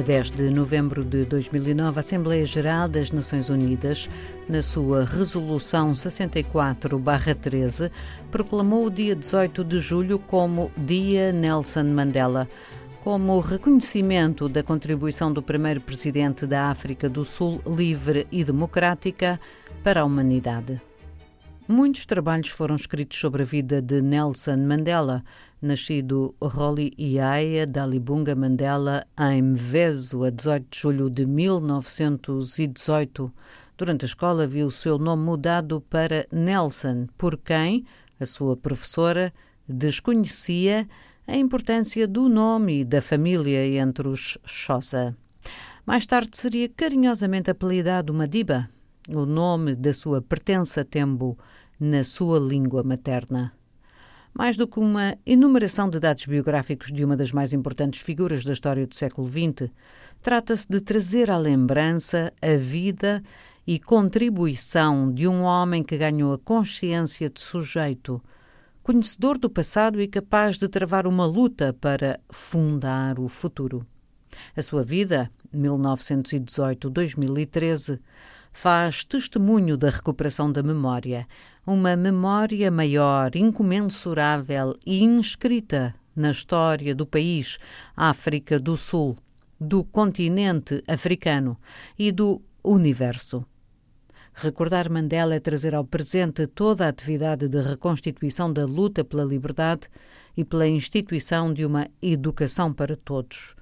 A 10 de novembro de 2009, a Assembleia Geral das Nações Unidas, na sua Resolução 64-13, proclamou o dia 18 de julho como Dia Nelson Mandela, como reconhecimento da contribuição do primeiro presidente da África do Sul livre e democrática para a humanidade. Muitos trabalhos foram escritos sobre a vida de Nelson Mandela, nascido Roli Iaia Dalibunga Mandela em Mvezo, a 18 de julho de 1918. Durante a escola viu o seu nome mudado para Nelson, por quem a sua professora desconhecia a importância do nome e da família entre os Xhosa. Mais tarde seria carinhosamente apelidado Madiba, o nome da sua pertença Tembo, na sua língua materna. Mais do que uma enumeração de dados biográficos de uma das mais importantes figuras da história do século XX, trata-se de trazer à lembrança a vida e contribuição de um homem que ganhou a consciência de sujeito, conhecedor do passado e capaz de travar uma luta para fundar o futuro. A sua vida, 1918-2013, faz testemunho da recuperação da memória, uma memória maior, incomensurável e inscrita na história do país África do Sul, do continente africano e do universo. Recordar Mandela é trazer ao presente toda a atividade de reconstituição da luta pela liberdade e pela instituição de uma educação para todos.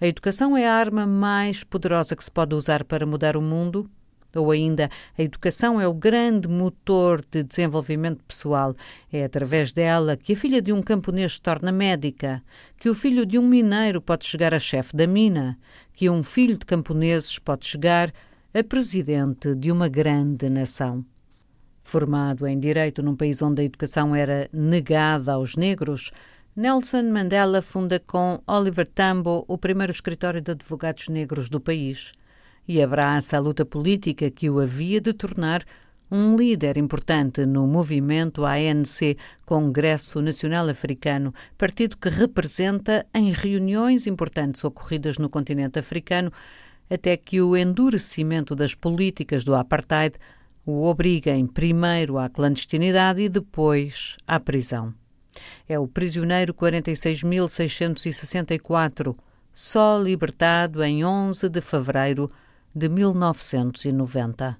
A educação é a arma mais poderosa que se pode usar para mudar o mundo ou ainda, a educação é o grande motor de desenvolvimento pessoal. É através dela que a filha de um camponês se torna médica, que o filho de um mineiro pode chegar a chefe da mina, que um filho de camponeses pode chegar a presidente de uma grande nação. Formado em direito num país onde a educação era negada aos negros, Nelson Mandela funda com Oliver Tambo o primeiro escritório de advogados negros do país e abraça a luta política que o havia de tornar um líder importante no movimento ANC, Congresso Nacional Africano, partido que representa em reuniões importantes ocorridas no continente africano, até que o endurecimento das políticas do apartheid o obriguem primeiro à clandestinidade e depois à prisão. É o prisioneiro 46.664, só libertado em 11 de fevereiro de 1990.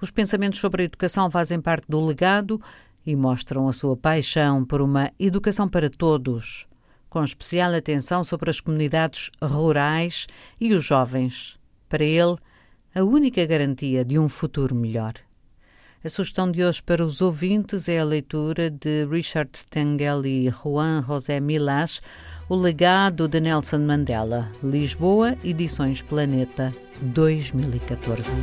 Os pensamentos sobre a educação fazem parte do legado e mostram a sua paixão por uma educação para todos, com especial atenção sobre as comunidades rurais e os jovens. Para ele, a única garantia de um futuro melhor. A sugestão de hoje para os ouvintes é a leitura de Richard Stengel e Juan José Milás, O Legado de Nelson Mandela, Lisboa, Edições Planeta, 2014.